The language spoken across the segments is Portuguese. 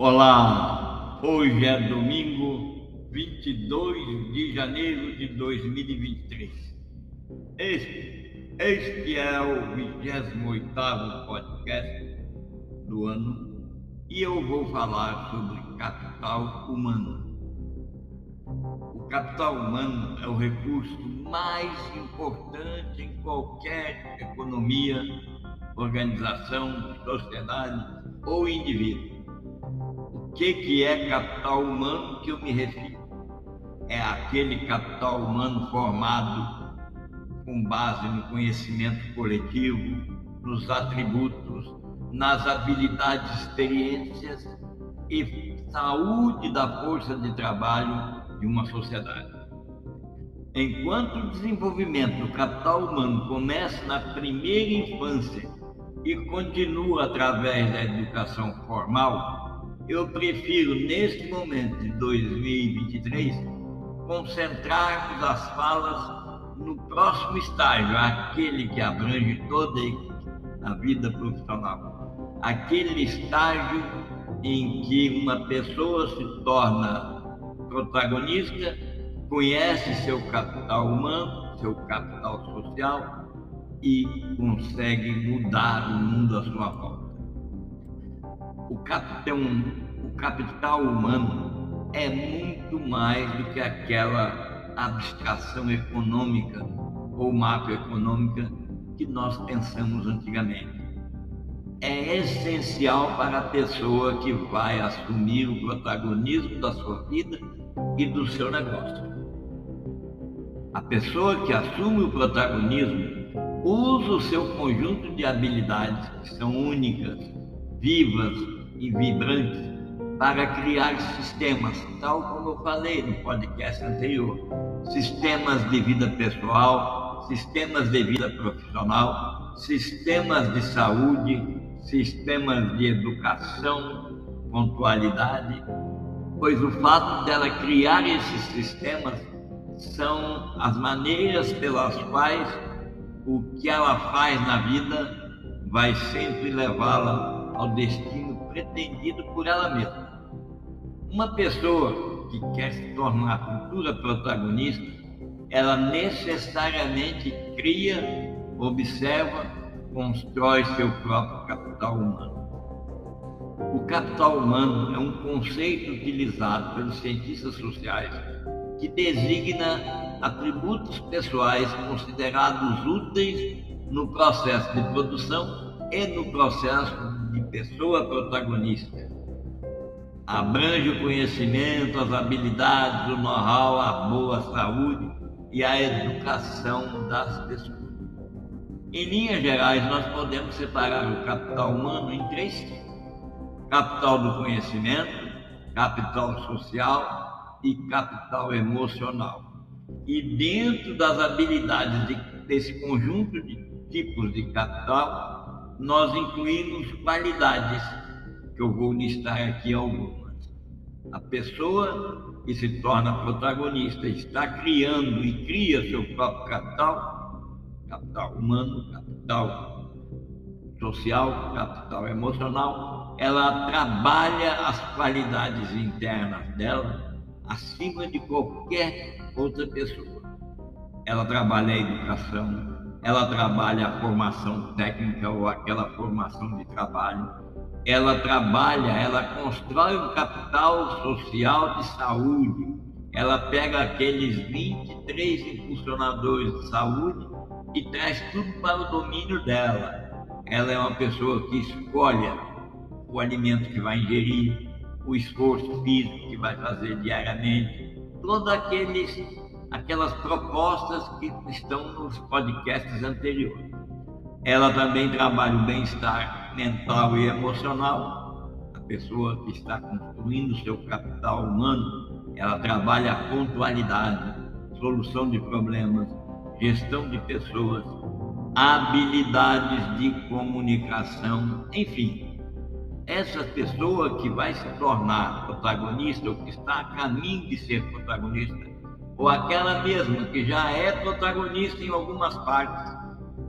Olá, hoje é domingo 22 de janeiro de 2023. Este, este é o 28 podcast do ano e eu vou falar sobre capital humano. O capital humano é o recurso mais importante em qualquer economia, organização, sociedade ou indivíduo que, que é capital humano que eu me refiro? É aquele capital humano formado com base no conhecimento coletivo, nos atributos, nas habilidades, experiências e saúde da força de trabalho de uma sociedade. Enquanto o desenvolvimento do capital humano começa na primeira infância e continua através da educação formal, eu prefiro, neste momento de 2023, concentrarmos as falas no próximo estágio, aquele que abrange toda a vida profissional. Aquele estágio em que uma pessoa se torna protagonista, conhece seu capital humano, seu capital social e consegue mudar o mundo à sua volta o capital, o capital humano é muito mais do que aquela abstração econômica ou macroeconômica que nós pensamos antigamente. É essencial para a pessoa que vai assumir o protagonismo da sua vida e do seu negócio. A pessoa que assume o protagonismo usa o seu conjunto de habilidades que são únicas, vivas, e vibrantes para criar sistemas, tal como eu falei no podcast anterior. Sistemas de vida pessoal, sistemas de vida profissional, sistemas de saúde, sistemas de educação, pontualidade, pois o fato dela criar esses sistemas são as maneiras pelas quais o que ela faz na vida vai sempre levá-la ao destino pretendido por ela mesma. Uma pessoa que quer se tornar futura protagonista, ela necessariamente cria, observa, constrói seu próprio capital humano. O capital humano é um conceito utilizado pelos cientistas sociais que designa atributos pessoais considerados úteis no processo de produção e no processo pessoa protagonista. Abrange o conhecimento, as habilidades, o know-how, a boa saúde e a educação das pessoas. Em linhas gerais, nós podemos separar o capital humano em três tipos: capital do conhecimento, capital social e capital emocional. E dentro das habilidades de, desse conjunto de tipos de capital, nós incluímos qualidades, que eu vou listar aqui algumas. A pessoa que se torna protagonista está criando e cria seu próprio capital, capital humano, capital social, capital emocional, ela trabalha as qualidades internas dela acima de qualquer outra pessoa. Ela trabalha a educação, ela trabalha a formação técnica ou aquela formação de trabalho, ela trabalha, ela constrói um capital social de saúde, ela pega aqueles 23 impulsionadores de saúde e traz tudo para o domínio dela. Ela é uma pessoa que escolhe o alimento que vai ingerir, o esforço físico que vai fazer diariamente, todos aqueles aquelas propostas que estão nos podcasts anteriores. Ela também trabalha o bem-estar mental e emocional. A pessoa que está construindo seu capital humano, ela trabalha a pontualidade, solução de problemas, gestão de pessoas, habilidades de comunicação, enfim. Essa pessoa que vai se tornar protagonista ou que está a caminho de ser protagonista ou aquela mesma que já é protagonista em algumas partes,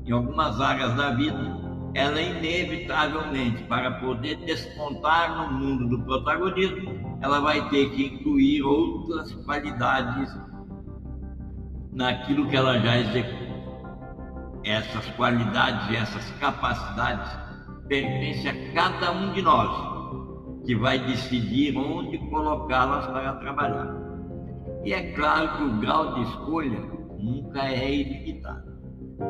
em algumas áreas da vida, ela inevitavelmente, para poder despontar no mundo do protagonismo, ela vai ter que incluir outras qualidades naquilo que ela já executa. Essas qualidades e essas capacidades pertencem a cada um de nós, que vai decidir onde colocá-las para trabalhar. E é claro que o grau de escolha nunca é ilimitado.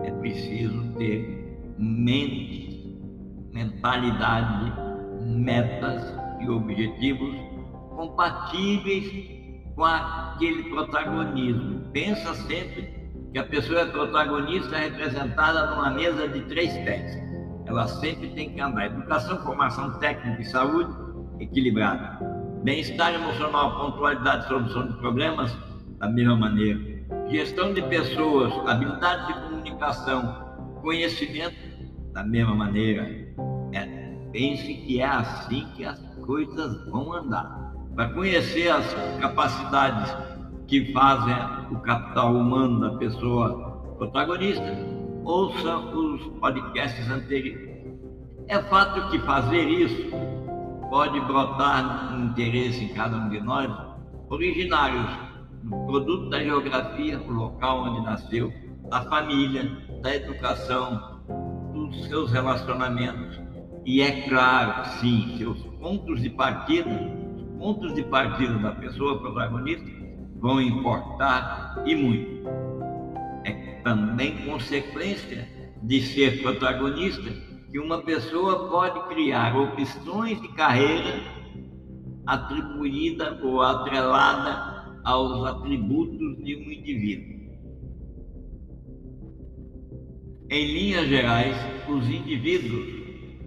É preciso ter mente, mentalidade, metas e objetivos compatíveis com aquele protagonismo. Pensa sempre que a pessoa é protagonista representada numa mesa de três pés. Ela sempre tem que andar. Educação, formação técnica e saúde equilibrada. Bem-estar emocional, pontualidade, solução de problemas da mesma maneira. Gestão de pessoas, habilidade de comunicação, conhecimento da mesma maneira. É, pense que é assim que as coisas vão andar para conhecer as capacidades que fazem o capital humano da pessoa protagonista, ouça os podcasts anteriores. É fato que fazer isso pode brotar um interesse em cada um de nós, originários do produto da geografia, o local onde nasceu, da família, da educação, dos seus relacionamentos. E é claro, sim, seus pontos de partida pontos de partida da pessoa protagonista vão importar e muito. É também consequência de ser protagonista que uma pessoa pode criar opções de carreira atribuída ou atrelada aos atributos de um indivíduo. Em linhas gerais, os indivíduos,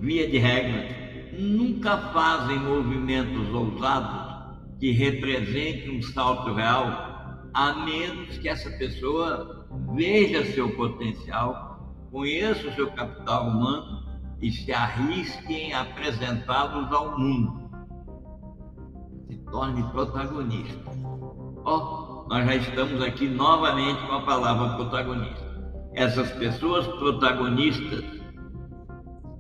via de regra, nunca fazem movimentos ousados que representem um salto real, a menos que essa pessoa veja seu potencial, conheça o seu capital humano e se arrisque em apresentá-los ao mundo. Se torne protagonista. Ó, oh, nós já estamos aqui novamente com a palavra protagonista. Essas pessoas protagonistas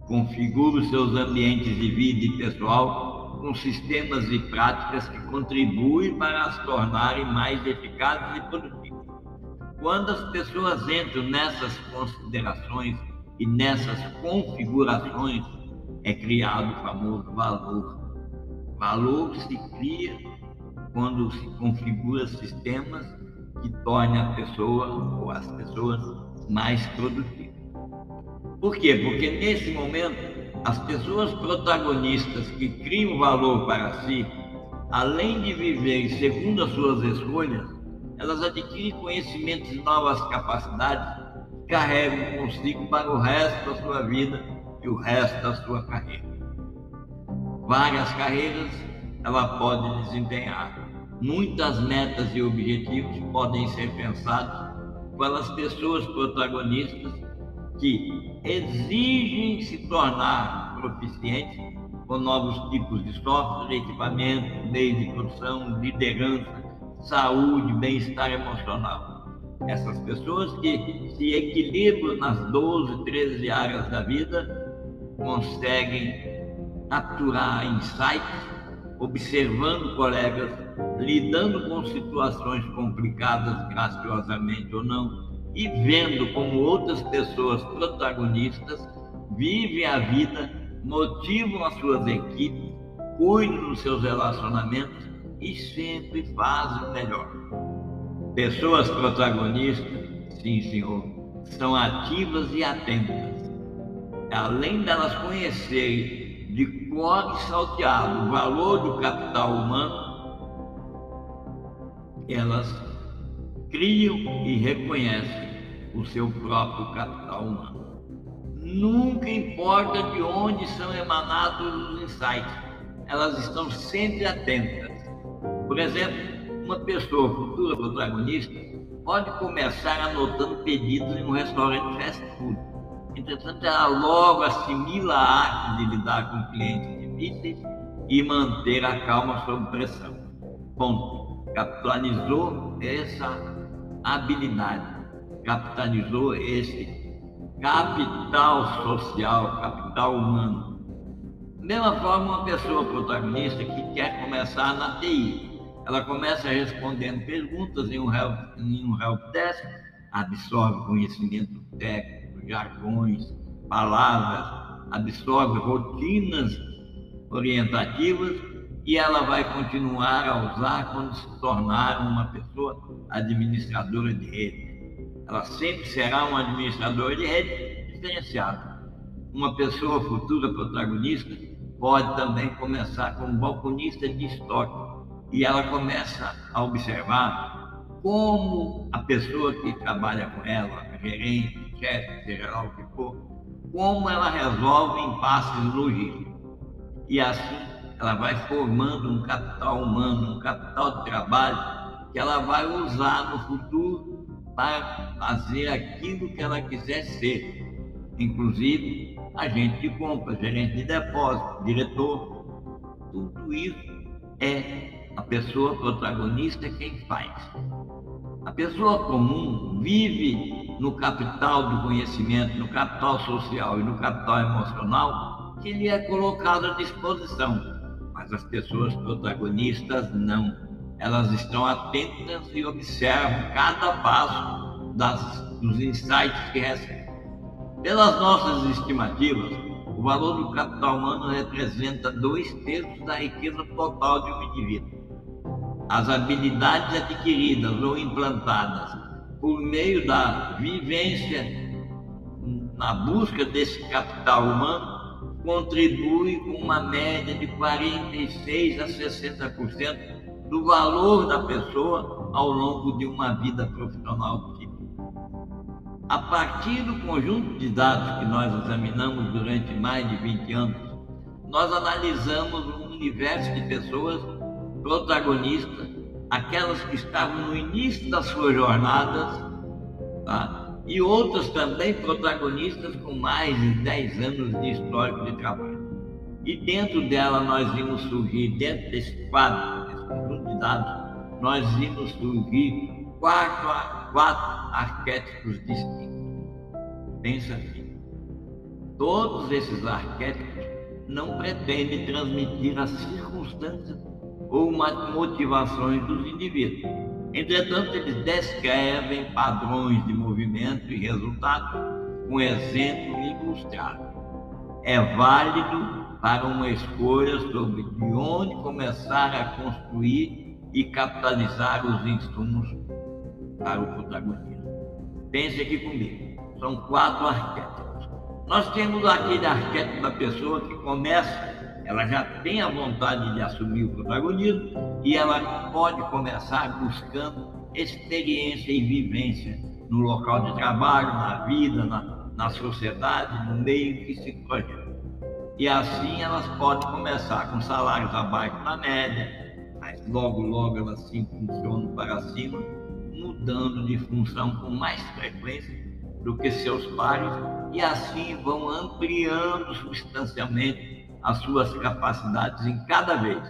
configura os seus ambientes de vida e pessoal com sistemas e práticas que contribuem para as tornarem mais eficazes e produtivas. Quando as pessoas entram nessas considerações e nessas configurações, é criado o famoso valor. Valor se cria quando se configura sistemas que tornem a pessoa ou as pessoas mais produtivas. Por quê? Porque nesse momento, as pessoas protagonistas que criam valor para si, além de viver segundo as suas escolhas, elas adquirem conhecimentos e novas capacidades, carregam consigo para o resto da sua vida e o resto da sua carreira. Várias carreiras ela pode desempenhar. Muitas metas e objetivos podem ser pensados pelas pessoas protagonistas que exigem se tornar proficientes com novos tipos de software, equipamento, meios de produção, liderança, saúde, bem-estar emocional. Essas pessoas que se equilibram nas 12, 13 áreas da vida conseguem aturar insights, observando colegas, lidando com situações complicadas graciosamente ou não, e vendo como outras pessoas protagonistas vivem a vida, motivam as suas equipes, cuidam dos seus relacionamentos e sempre fazem o melhor. Pessoas protagonistas, sim, senhor, são ativas e atentas. Além delas conhecerem de cor e salteado o valor do capital humano, elas criam e reconhecem o seu próprio capital humano. Nunca importa de onde são emanados os insights, elas estão sempre atentas. Por exemplo, uma pessoa futura protagonista pode começar anotando pedidos em um restaurante fast food. Entretanto, ela logo assimila a arte de lidar com clientes difíceis e manter a calma sob pressão. Ponto. Capitalizou essa habilidade, capitalizou esse capital social, capital humano. Da mesma forma, uma pessoa protagonista que quer começar na TI, ela começa respondendo perguntas em um help, em um help desk, absorve conhecimento técnico, jargões, palavras, absorve rotinas orientativas e ela vai continuar a usar quando se tornar uma pessoa administradora de rede. Ela sempre será uma administradora de rede diferenciada. Uma pessoa futura protagonista pode também começar como balconista de estoque e ela começa a observar como a pessoa que trabalha com ela, gerente, chefe, seja lá o que for, como ela resolve impasses logísticos. E assim ela vai formando um capital humano, um capital de trabalho que ela vai usar no futuro para fazer aquilo que ela quiser ser. Inclusive, agente de compra, gerente de depósito, diretor. Tudo isso é a pessoa protagonista é quem faz. A pessoa comum vive no capital do conhecimento, no capital social e no capital emocional que lhe é colocado à disposição. Mas as pessoas protagonistas não. Elas estão atentas e observam cada passo das, dos insights que recebem. Pelas nossas estimativas, o valor do capital humano representa dois terços da riqueza total de um indivíduo as habilidades adquiridas ou implantadas por meio da vivência na busca desse capital humano contribui com uma média de 46 a 60% do valor da pessoa ao longo de uma vida profissional. A partir do conjunto de dados que nós examinamos durante mais de 20 anos, nós analisamos um universo de pessoas protagonistas, aquelas que estavam no início das suas jornadas, tá? e outras também protagonistas com mais de 10 anos de histórico de trabalho. E dentro dela nós vimos surgir, dentro desse quadro, desse conjunto de dados, nós vimos surgir quatro, quatro arquétipos distintos. Pensa assim. Todos esses arquétipos não pretendem transmitir as circunstâncias ou motivações dos indivíduos. Entretanto, eles descrevem padrões de movimento e resultados com exemplo ilustrado. É válido para uma escolha sobre de onde começar a construir e capitalizar os insumos para o protagonismo. Pense aqui comigo. São quatro arquétipos. Nós temos aquele arquétipo da pessoa que começa ela já tem a vontade de assumir o protagonismo e ela pode começar buscando experiência e vivência no local de trabalho, na vida, na, na sociedade, no meio que se projeta. E assim elas podem começar com salários abaixo da média, mas logo, logo elas se impulsionam para cima, mudando de função com mais frequência do que seus pares e assim vão ampliando substancialmente as suas capacidades em cada vez.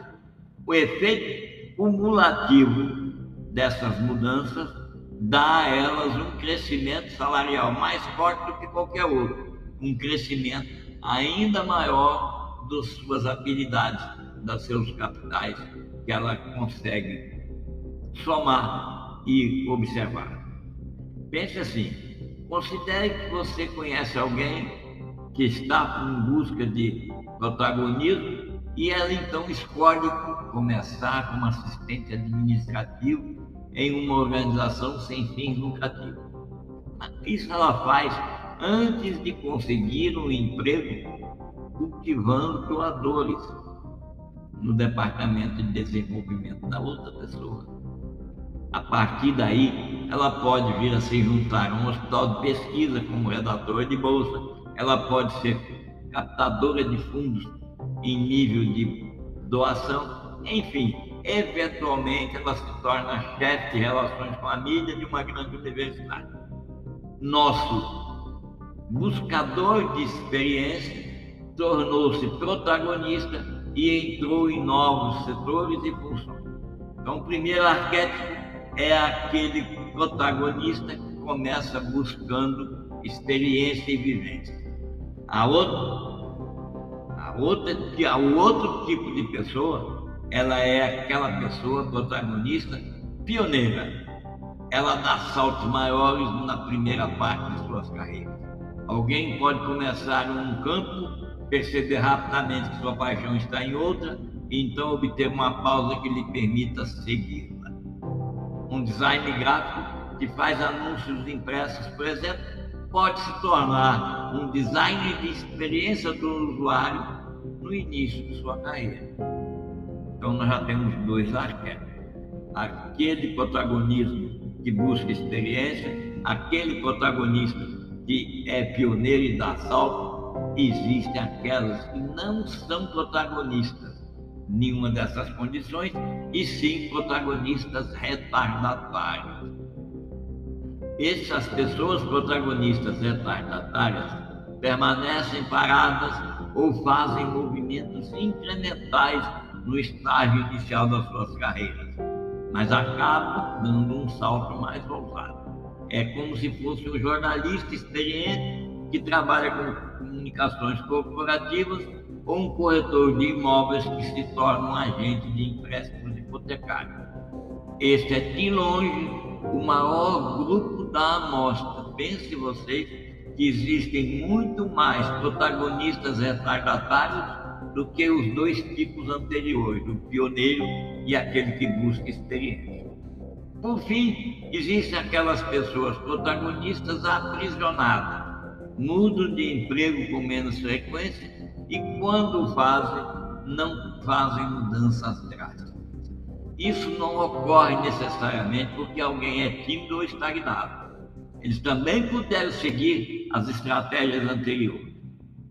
O efeito cumulativo dessas mudanças dá a elas um crescimento salarial mais forte do que qualquer outro, um crescimento ainda maior das suas habilidades, dos seus capitais que ela consegue somar e observar. Pense assim: considere que você conhece alguém que está em busca de protagonismo e ela então escolhe começar como assistente administrativo em uma organização sem fins lucrativos. Isso ela faz antes de conseguir um emprego cultivando doadores no departamento de desenvolvimento da outra pessoa. A partir daí, ela pode vir a se juntar a um hospital de pesquisa como redator de bolsa, ela pode ser captadora de fundos em nível de doação, enfim, eventualmente ela se torna chefe de relações com a mídia de uma grande universidade. Nosso buscador de experiência tornou-se protagonista e entrou em novos setores e funções. Então, o primeiro arquétipo é aquele protagonista que começa buscando experiência e vivência. A outra, a outra, a, o outro tipo de pessoa, ela é aquela pessoa protagonista pioneira. Ela dá saltos maiores na primeira parte de suas carreiras. Alguém pode começar em um campo, perceber rapidamente que sua paixão está em outra, e então obter uma pausa que lhe permita segui-la. Um design gráfico que faz anúncios impressos, por exemplo, pode se tornar um design de experiência do usuário no início de sua carreira. Então nós já temos dois arquétipos. Aquele protagonismo que busca experiência, aquele protagonista que é pioneiro e dá salto, existem aquelas que não são protagonistas nenhuma dessas condições, e sim protagonistas retardatários. Essas pessoas protagonistas retardatárias permanecem paradas ou fazem movimentos incrementais no estágio inicial das suas carreiras, mas acabam dando um salto mais ousado. É como se fosse um jornalista experiente que trabalha com comunicações corporativas ou um corretor de imóveis que se torna um agente de empréstimos hipotecários. Este é de longe o maior grupo da amostra. Pense vocês que existem muito mais protagonistas retardatários do que os dois tipos anteriores, o pioneiro e aquele que busca experiência. Por fim, existem aquelas pessoas protagonistas aprisionadas, mudam de emprego com menos frequência e, quando fazem, não fazem mudanças drásticas. Isso não ocorre necessariamente porque alguém é tímido ou estagnado. Eles também puderam seguir as estratégias anteriores.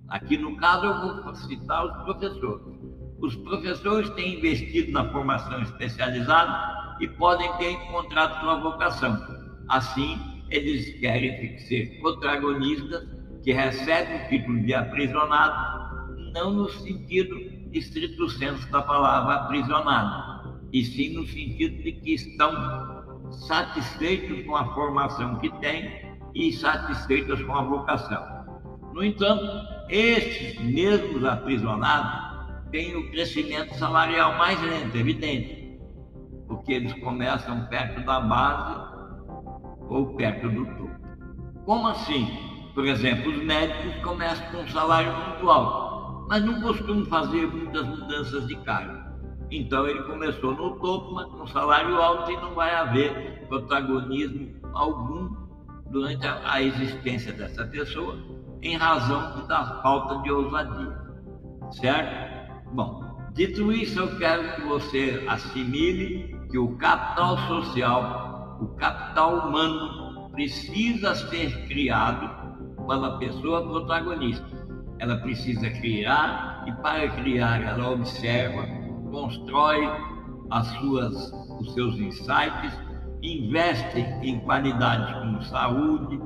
Aqui no caso eu vou citar os professores. Os professores têm investido na formação especializada e podem ter encontrado sua vocação. Assim, eles querem ser protagonistas que recebem o título de aprisionado, não no sentido estrito senso da palavra aprisionado, e sim no sentido de que estão satisfeitos com a formação que têm e satisfeitos com a vocação. No entanto, estes mesmos aprisionados têm o crescimento salarial mais lento, evidente, porque eles começam perto da base ou perto do topo. Como assim? Por exemplo, os médicos começam com um salário muito alto, mas não costumam fazer muitas mudanças de cargo. Então ele começou no topo, mas com salário alto e não vai haver protagonismo algum durante a, existência dessa pessoa, em razão da falta de ousadia. Certo? Bom, dito isso, eu quero que você assimile que o capital social, o capital humano, precisa ser criado pela pessoa protagonista. Ela precisa criar e para criar ela observa, constrói as suas, os seus insights, investe em qualidades como saúde,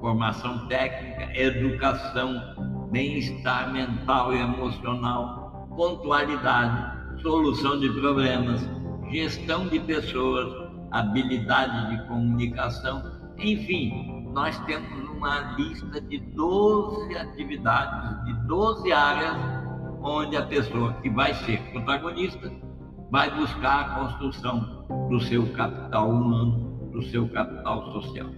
formação técnica, educação, bem-estar mental e emocional, pontualidade, solução de problemas, gestão de pessoas, habilidade de comunicação, enfim, nós temos uma lista de 12 atividades, de 12 áreas, onde a pessoa que vai ser protagonista vai buscar a construção do seu capital humano, do seu capital social.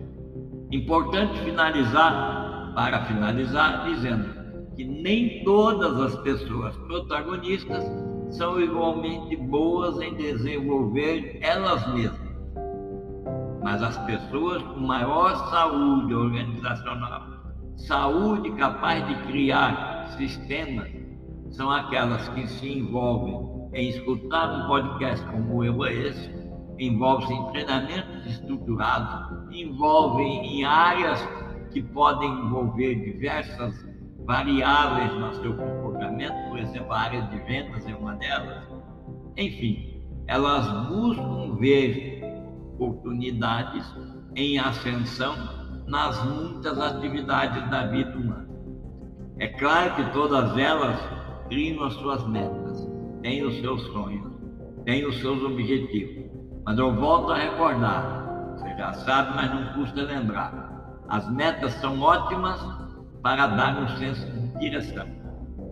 Importante finalizar, para finalizar, dizendo que nem todas as pessoas protagonistas são igualmente boas em desenvolver elas mesmas mas as pessoas com maior saúde organizacional, saúde capaz de criar sistemas, são aquelas que se envolvem em escutar um podcast como eu é esse, envolve-se em treinamentos estruturados, envolvem em áreas que podem envolver diversas variáveis no seu comportamento, por exemplo, a área de vendas é uma delas. Enfim, elas buscam ver oportunidades em ascensão nas muitas atividades da vida humana. É claro que todas elas criam as suas metas, têm os seus sonhos, têm os seus objetivos. Mas eu volto a recordar, você já sabe, mas não custa lembrar. As metas são ótimas para dar um senso de direção,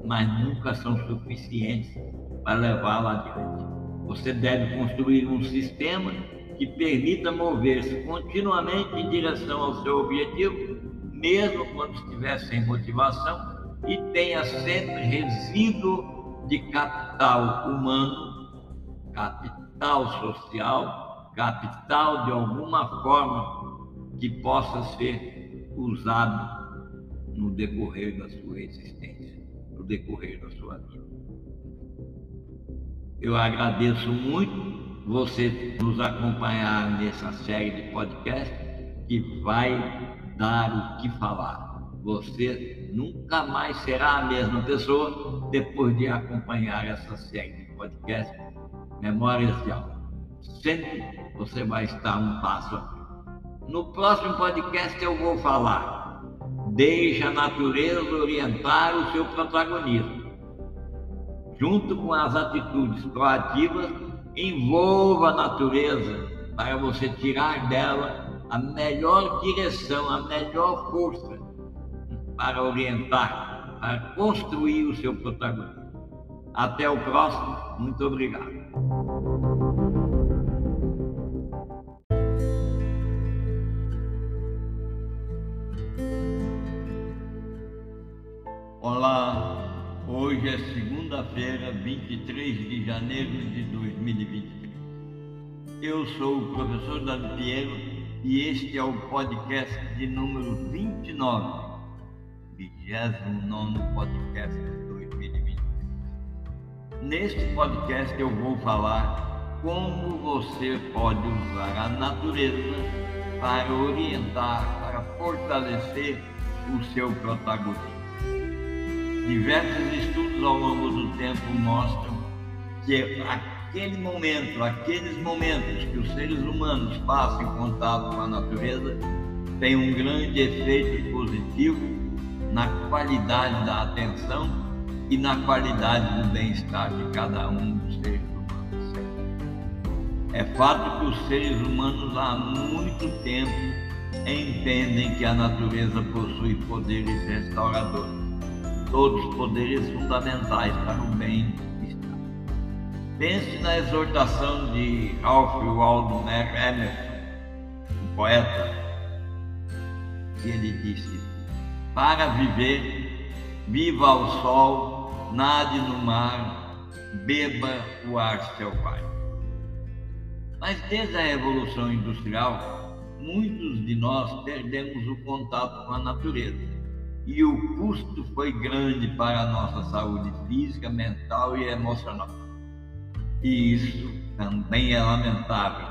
mas nunca são suficientes para levá-la adiante. Você deve construir um sistema que permita mover-se continuamente em direção ao seu objetivo, mesmo quando estiver sem motivação, e tenha sempre resíduo de capital humano, capital social, capital de alguma forma que possa ser usado no decorrer da sua existência, no decorrer da sua vida. Eu agradeço muito você nos acompanhar nessa série de podcast que vai dar o que falar. Você nunca mais será a mesma pessoa depois de acompanhar essa série de podcast Memórias de Alma. Sempre você vai estar um passo. No próximo podcast eu vou falar. Deixe a natureza orientar o seu protagonismo. Junto com as atitudes proativas envolva a natureza para você tirar dela a melhor direção, a melhor força para orientar, para construir o seu protagonismo. Até o próximo. Muito obrigado. Olá, Hoje é segunda-feira, 23 de janeiro de 2023. Eu sou o professor Davi Pinheiro e este é o podcast de número 29, 29 podcast de 2023. Neste podcast eu vou falar como você pode usar a natureza para orientar, para fortalecer o seu protagonismo. Diversos estudos ao longo do tempo mostram que aquele momento, aqueles momentos que os seres humanos passam em contato com a natureza, tem um grande efeito positivo na qualidade da atenção e na qualidade do bem-estar de cada um dos seres humanos. É fato que os seres humanos há muito tempo entendem que a natureza possui poderes restauradores todos poderes fundamentais para o bem-estar. Pense na exortação de Ralph Waldo Emerson, um poeta, que ele disse: Para viver, viva ao sol, nade no mar, beba o ar selvagem. Mas desde a Revolução Industrial, muitos de nós perdemos o contato com a natureza e o custo foi grande para a nossa saúde física, mental e emocional. E isso também é lamentável,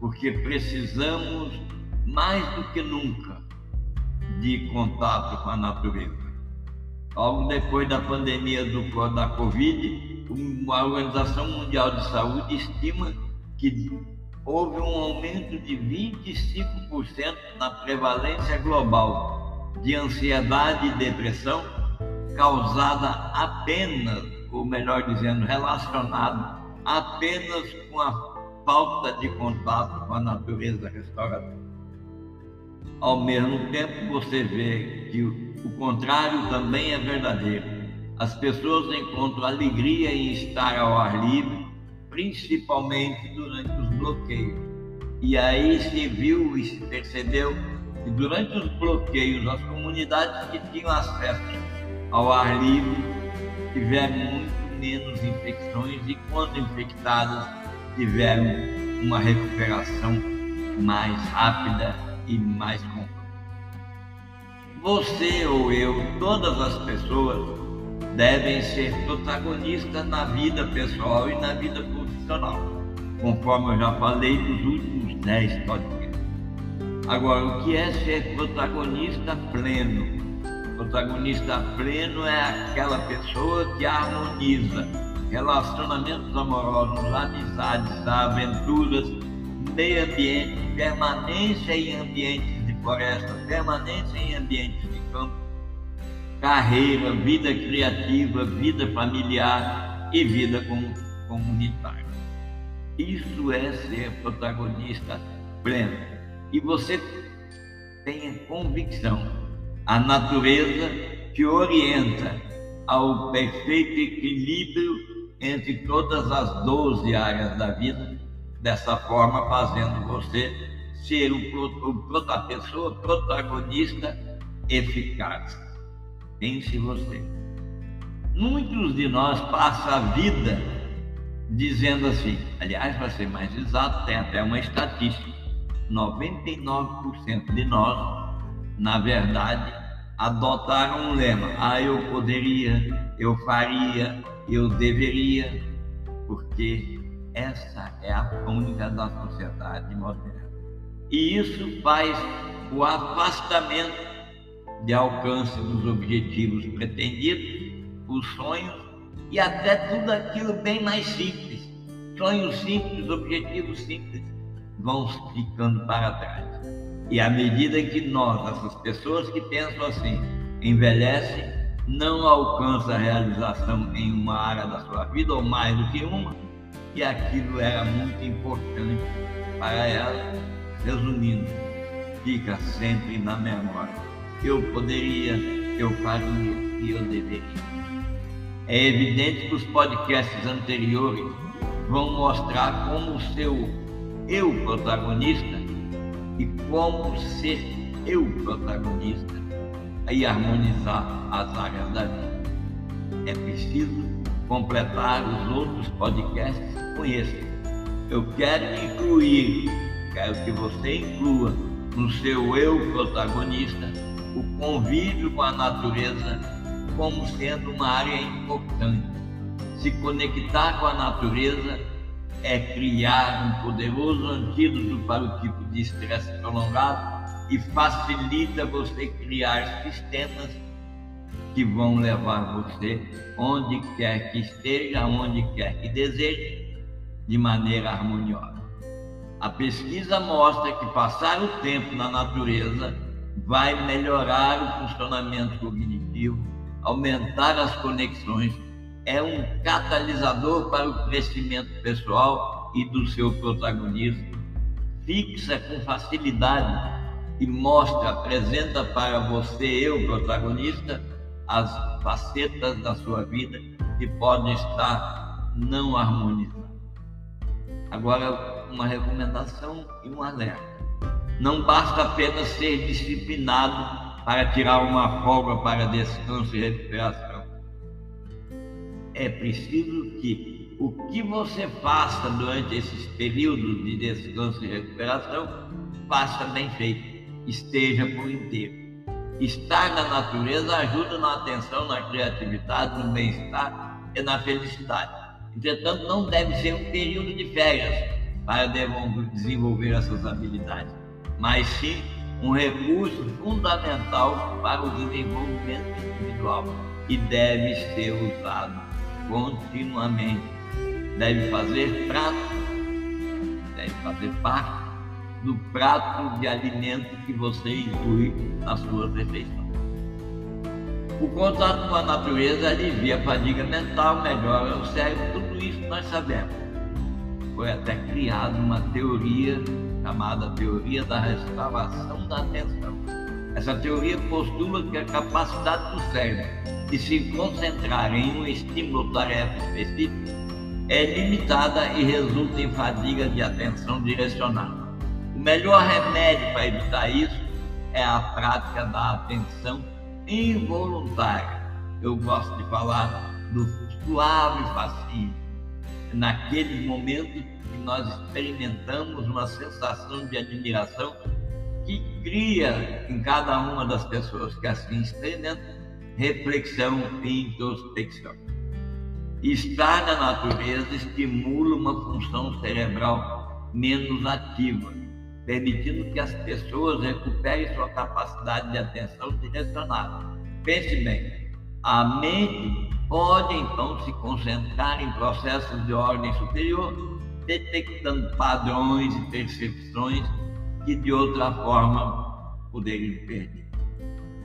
porque precisamos mais do que nunca de contato com a natureza. Logo depois da pandemia do, da Covid, a Organização Mundial de Saúde estima que houve um aumento de 25% na prevalência global de ansiedade e depressão causada apenas, ou melhor dizendo, relacionado apenas com a falta de contato com a natureza restauradora. Ao mesmo tempo, você vê que o contrário também é verdadeiro. As pessoas encontram alegria em estar ao ar livre, principalmente durante os bloqueios. E aí se viu e se percebeu e durante os bloqueios, as comunidades que tinham acesso ao ar livre tiveram muito menos infecções e, quando infectadas, tiveram uma recuperação mais rápida e mais completa. Você ou eu, todas as pessoas, devem ser protagonistas na vida pessoal e na vida profissional, conforme eu já falei nos últimos 10 podcasts. Agora, o que é ser protagonista pleno? Protagonista pleno é aquela pessoa que harmoniza relacionamentos amorosos, amizades, aventuras, meio ambiente, permanência em ambientes de floresta, permanência em ambientes de campo, carreira, vida criativa, vida familiar e vida comunitária. Isso é ser protagonista pleno. E você tenha convicção. A natureza te orienta ao perfeito equilíbrio entre todas as 12 áreas da vida, dessa forma fazendo você ser o, a pessoa protagonista eficaz. Pense você. Muitos de nós passam a vida dizendo assim, aliás, para ser mais exato, tem até uma estatística: 99% de nós, na verdade, adotaram um lema: ah, eu poderia, eu faria, eu deveria, porque essa é a tônica da sociedade moderna. E isso faz o afastamento de alcance dos objetivos pretendidos, os sonhos e até tudo aquilo bem mais simples. Sonhos simples, objetivos simples vão ficando para trás. E à medida que nós, essas pessoas que pensam assim, envelhecem, não alcançam a realização em uma área da sua vida ou mais do que uma, e aquilo era muito importante para ela, resumindo, fica sempre na memória eu poderia, eu faria e eu deveria. É evidente que os podcasts anteriores vão mostrar como ser eu protagonista e como ser eu protagonista e harmonizar as áreas da vida. É preciso completar os outros podcasts com esse. Eu quero incluir, quero que você inclua no seu eu protagonista o convívio com a natureza como sendo uma área importante. Se conectar com a natureza é criar um poderoso antídoto para o tipo de estresse prolongado e facilita você criar sistemas que vão levar você onde quer que esteja, onde quer que deseje, de maneira harmoniosa. A pesquisa mostra que passar o tempo na natureza vai melhorar o funcionamento cognitivo, aumentar as conexões, é um catalisador para o crescimento pessoal e do seu protagonismo. Fixa com facilidade e mostra, apresenta para você, eu, protagonista, as facetas da sua vida que podem estar não harmonizadas. Agora, uma recomendação e um alerta não basta apenas ser disciplinado para tirar uma folga para descanso e recuperação. É preciso que o que você faça durante esses períodos de descanso e recuperação faça bem feito, esteja por inteiro. Estar na natureza ajuda na atenção, na criatividade, no bem-estar e na felicidade. Entretanto, não deve ser um período de férias para desenvolver essas habilidades mas sim um recurso fundamental para o desenvolvimento individual e deve ser usado continuamente. Deve fazer prato, deve fazer parte do prato de alimento que você inclui na sua refeição. O contato com a natureza alivia a fadiga mental, melhora o cérebro, tudo isso nós sabemos. Foi até criada uma teoria chamada teoria da restauração da atenção. Essa teoria postula que a capacidade do cérebro de se concentrar em um estímulo tarefa específico é limitada e resulta em fadiga de atenção direcionada. O melhor remédio para evitar isso é a prática da atenção involuntária. Eu gosto de falar do suave fascínio. Naqueles momentos nós experimentamos uma sensação de admiração que cria em cada uma das pessoas que assim experimentam reflexão e introspecção. Estar na natureza estimula uma função cerebral menos ativa, permitindo que as pessoas recuperem sua capacidade de atenção direcionada. Pense bem, a mente pode então se concentrar em processos de ordem superior detectando padrões e percepções que de outra forma poderiam perder.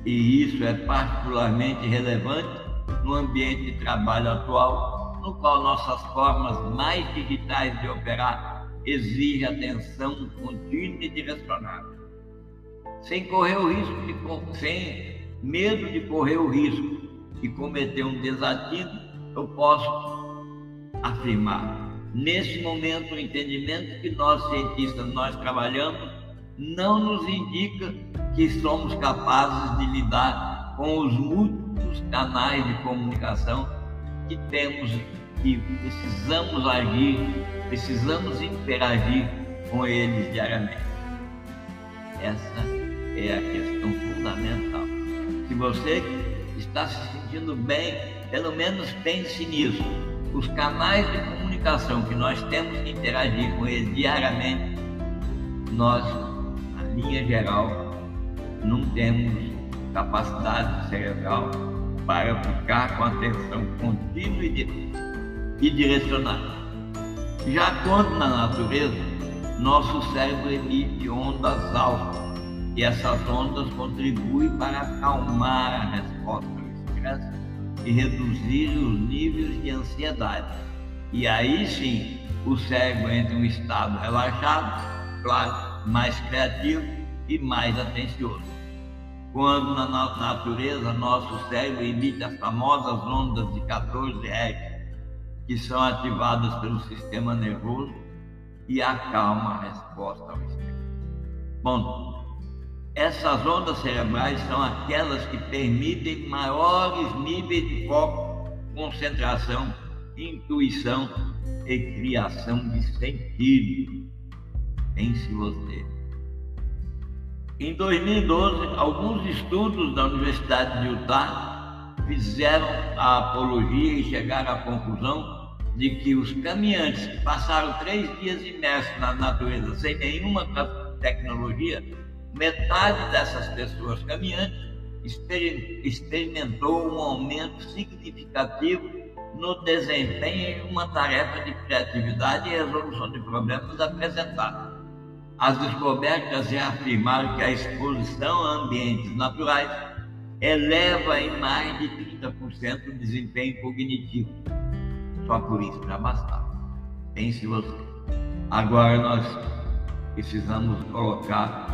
E isso é particularmente relevante no ambiente de trabalho atual, no qual nossas formas mais digitais de operar exigem atenção contínua e direcionada. sem correr o risco de sem medo de correr o risco de cometer um desatino, eu posso afirmar nesse momento o entendimento que nós cientistas nós trabalhamos não nos indica que somos capazes de lidar com os múltiplos canais de comunicação que temos e precisamos agir, precisamos interagir com eles diariamente. Essa é a questão fundamental. Se você está se sentindo bem, pelo menos pense nisso. Os canais de comunicação que nós temos que interagir com eles diariamente, nós, na linha geral, não temos capacidade cerebral para ficar com atenção contínua e direcionada. Já quando na natureza, nosso cérebro emite ondas altas e essas ondas contribuem para acalmar a resposta ao estresse e reduzir os níveis de ansiedade. E aí sim, o cérebro entra em um estado relaxado, claro, mais criativo e mais atencioso. Quando na natureza nosso cérebro emite as famosas ondas de 14 Hz, que são ativadas pelo sistema nervoso e acalma a resposta ao estresse. Bom, essas ondas cerebrais são aquelas que permitem maiores níveis de foco, concentração, intuição e criação de sentido. Pense você. Em 2012, alguns estudos da Universidade de Utah fizeram a apologia e chegaram à conclusão de que os caminhantes que passaram três dias imersos na natureza sem nenhuma tecnologia, metade dessas pessoas caminhantes experimentou um aumento significativo no desempenho em uma tarefa de criatividade e resolução de problemas apresentada. As descobertas reafirmaram que a exposição a ambientes naturais eleva em mais de 30% o desempenho cognitivo. Só por isso já bastava. Pense você. Agora nós precisamos colocar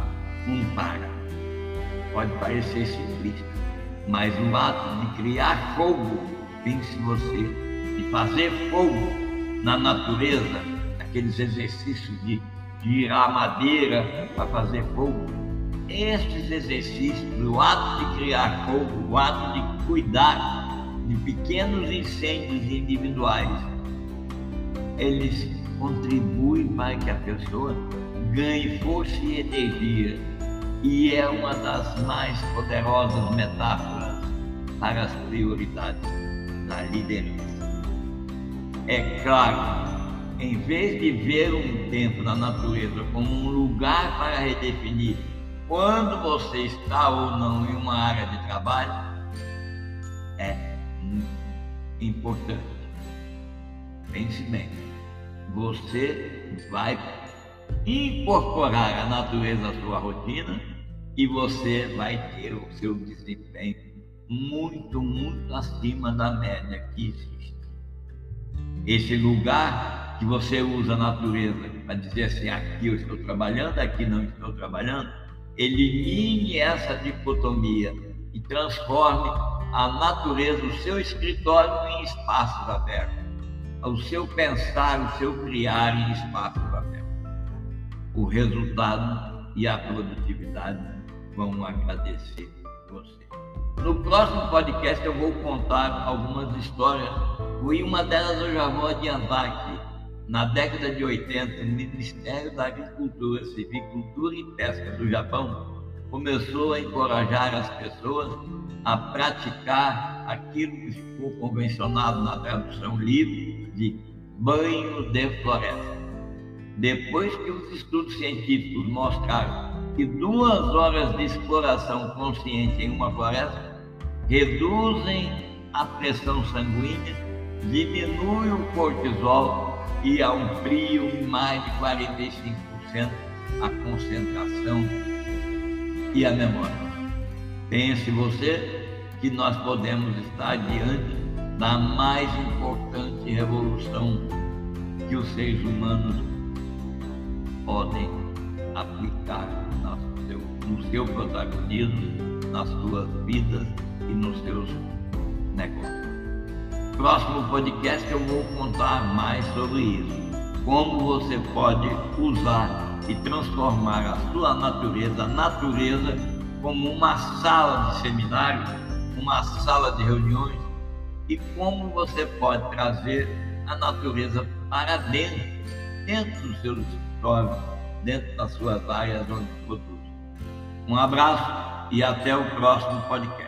um para. Pode parecer simplista, mas o ato de criar fogo, pense você, de fazer fogo na natureza, aqueles exercícios de tirar madeira para fazer fogo. Estes exercícios, o ato de criar fogo, o ato de cuidar de pequenos incêndios individuais, eles contribuem para que a pessoa ganhe força e energia. E é uma das mais poderosas metáforas para as prioridades da liderança. É claro em vez de ver um tempo na natureza como um lugar para redefinir quando você está ou não em uma área de trabalho, é importante. Pense bem. Você vai incorporar a natureza à sua rotina e você vai ter o seu desempenho muito, muito acima da média que existe. Esse lugar que você usa a natureza para dizer assim, aqui eu estou trabalhando, aqui não estou trabalhando, elimine essa dicotomia e transforme a natureza, o seu escritório em espaços abertos, o seu pensar, o seu criar em espaços abertos. O resultado e a produtividade vão agradecer você. No próximo podcast eu vou contar algumas histórias e uma delas eu já vou adiantar aqui na década de 80, o Ministério da Agricultura, Civicultura e Pesca do Japão começou a encorajar as pessoas a praticar aquilo que ficou convencionado na tradução livre de banho de floresta. Depois que os estudos científicos mostraram que duas horas de exploração consciente em uma floresta reduzem a pressão sanguínea, diminuem o cortisol e a um frio mais de 45% a concentração e a memória. Pense você que nós podemos estar diante da mais importante revolução que os seres humanos podem aplicar seu no seu protagonismo, nas suas vidas e nos seus negócios. Próximo podcast eu vou contar mais sobre isso. Como você pode usar e transformar a sua natureza, a natureza, como uma sala de seminário, uma sala de reuniões, e como você pode trazer a natureza para dentro, dentro dos seus escritórios, dentro das suas áreas onde produz. Um abraço e até o próximo podcast.